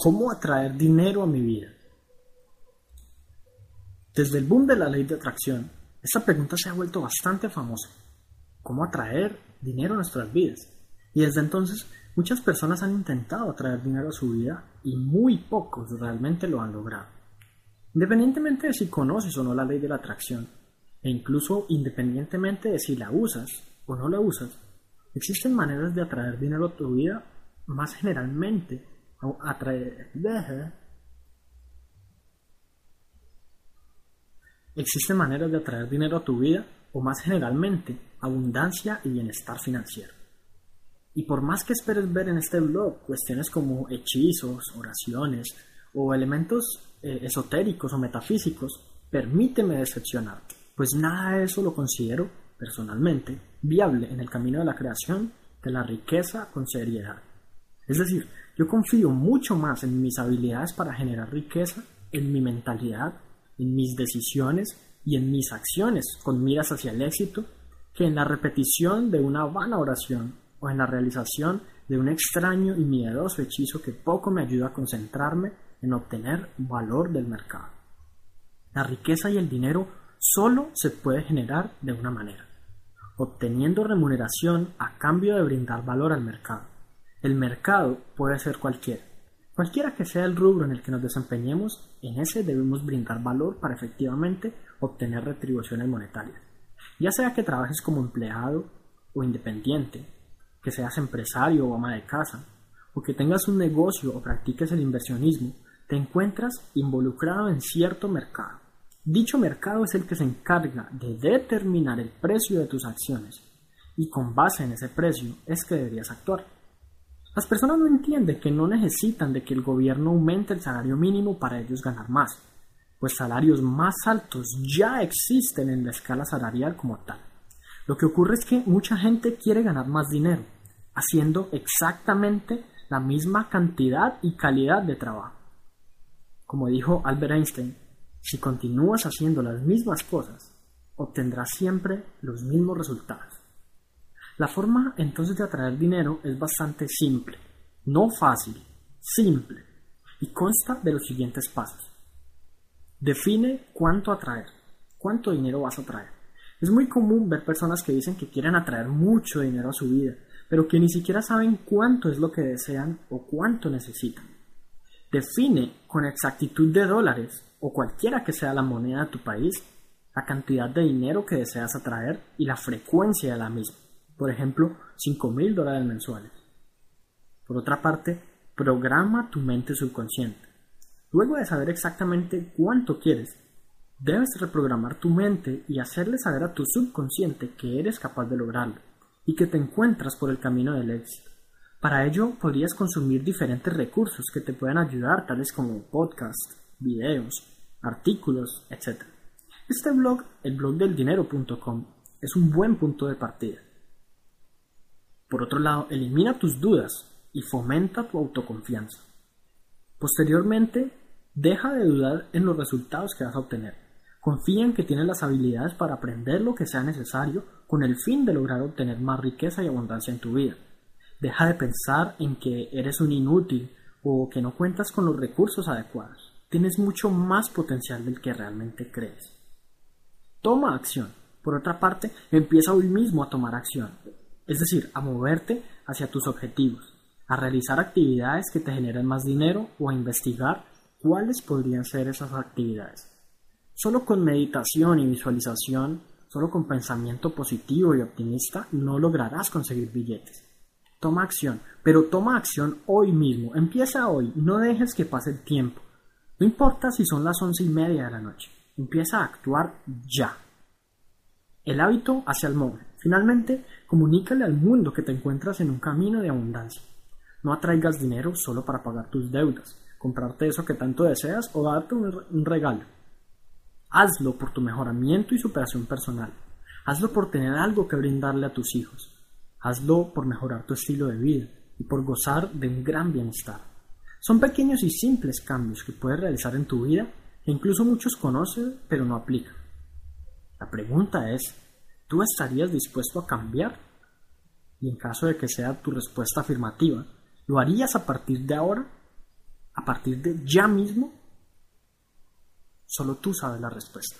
¿Cómo atraer dinero a mi vida? Desde el boom de la ley de atracción, esta pregunta se ha vuelto bastante famosa. ¿Cómo atraer dinero a nuestras vidas? Y desde entonces muchas personas han intentado atraer dinero a su vida y muy pocos realmente lo han logrado. Independientemente de si conoces o no la ley de la atracción, e incluso independientemente de si la usas o no la usas, existen maneras de atraer dinero a tu vida más generalmente atraer existen maneras de atraer dinero a tu vida o más generalmente abundancia y bienestar financiero. Y por más que esperes ver en este blog cuestiones como hechizos, oraciones o elementos eh, esotéricos o metafísicos, permíteme decepcionarte, pues nada de eso lo considero, personalmente, viable en el camino de la creación de la riqueza con seriedad. Es decir, yo confío mucho más en mis habilidades para generar riqueza, en mi mentalidad, en mis decisiones y en mis acciones con miras hacia el éxito, que en la repetición de una vana oración o en la realización de un extraño y miedoso hechizo que poco me ayuda a concentrarme en obtener valor del mercado. La riqueza y el dinero solo se puede generar de una manera, obteniendo remuneración a cambio de brindar valor al mercado. El mercado puede ser cualquiera. Cualquiera que sea el rubro en el que nos desempeñemos, en ese debemos brindar valor para efectivamente obtener retribuciones monetarias. Ya sea que trabajes como empleado o independiente, que seas empresario o ama de casa, o que tengas un negocio o practiques el inversionismo, te encuentras involucrado en cierto mercado. Dicho mercado es el que se encarga de determinar el precio de tus acciones y con base en ese precio es que deberías actuar. Las personas no entienden que no necesitan de que el gobierno aumente el salario mínimo para ellos ganar más, pues salarios más altos ya existen en la escala salarial como tal. Lo que ocurre es que mucha gente quiere ganar más dinero, haciendo exactamente la misma cantidad y calidad de trabajo. Como dijo Albert Einstein, si continúas haciendo las mismas cosas, obtendrás siempre los mismos resultados. La forma entonces de atraer dinero es bastante simple, no fácil, simple, y consta de los siguientes pasos. Define cuánto atraer, cuánto dinero vas a atraer. Es muy común ver personas que dicen que quieren atraer mucho dinero a su vida, pero que ni siquiera saben cuánto es lo que desean o cuánto necesitan. Define con exactitud de dólares o cualquiera que sea la moneda de tu país la cantidad de dinero que deseas atraer y la frecuencia de la misma por ejemplo, 5 mil dólares mensuales. Por otra parte, programa tu mente subconsciente. Luego de saber exactamente cuánto quieres, debes reprogramar tu mente y hacerle saber a tu subconsciente que eres capaz de lograrlo y que te encuentras por el camino del éxito. Para ello podrías consumir diferentes recursos que te puedan ayudar, tales como podcasts, videos, artículos, etc. Este blog, el blog es un buen punto de partida. Por otro lado, elimina tus dudas y fomenta tu autoconfianza. Posteriormente, deja de dudar en los resultados que vas a obtener. Confía en que tienes las habilidades para aprender lo que sea necesario con el fin de lograr obtener más riqueza y abundancia en tu vida. Deja de pensar en que eres un inútil o que no cuentas con los recursos adecuados. Tienes mucho más potencial del que realmente crees. Toma acción. Por otra parte, empieza hoy mismo a tomar acción es decir, a moverte hacia tus objetivos, a realizar actividades que te generen más dinero o a investigar cuáles podrían ser esas actividades. Solo con meditación y visualización, solo con pensamiento positivo y optimista, no lograrás conseguir billetes. Toma acción, pero toma acción hoy mismo. Empieza hoy, no dejes que pase el tiempo. No importa si son las once y media de la noche. Empieza a actuar ya. El hábito hacia el móvil. Finalmente, comunícale al mundo que te encuentras en un camino de abundancia. No atraigas dinero solo para pagar tus deudas, comprarte eso que tanto deseas o darte un regalo. Hazlo por tu mejoramiento y superación personal. Hazlo por tener algo que brindarle a tus hijos. Hazlo por mejorar tu estilo de vida y por gozar de un gran bienestar. Son pequeños y simples cambios que puedes realizar en tu vida que incluso muchos conocen pero no aplican. La pregunta es, ¿Tú estarías dispuesto a cambiar? Y en caso de que sea tu respuesta afirmativa, ¿lo harías a partir de ahora? A partir de ya mismo, solo tú sabes la respuesta.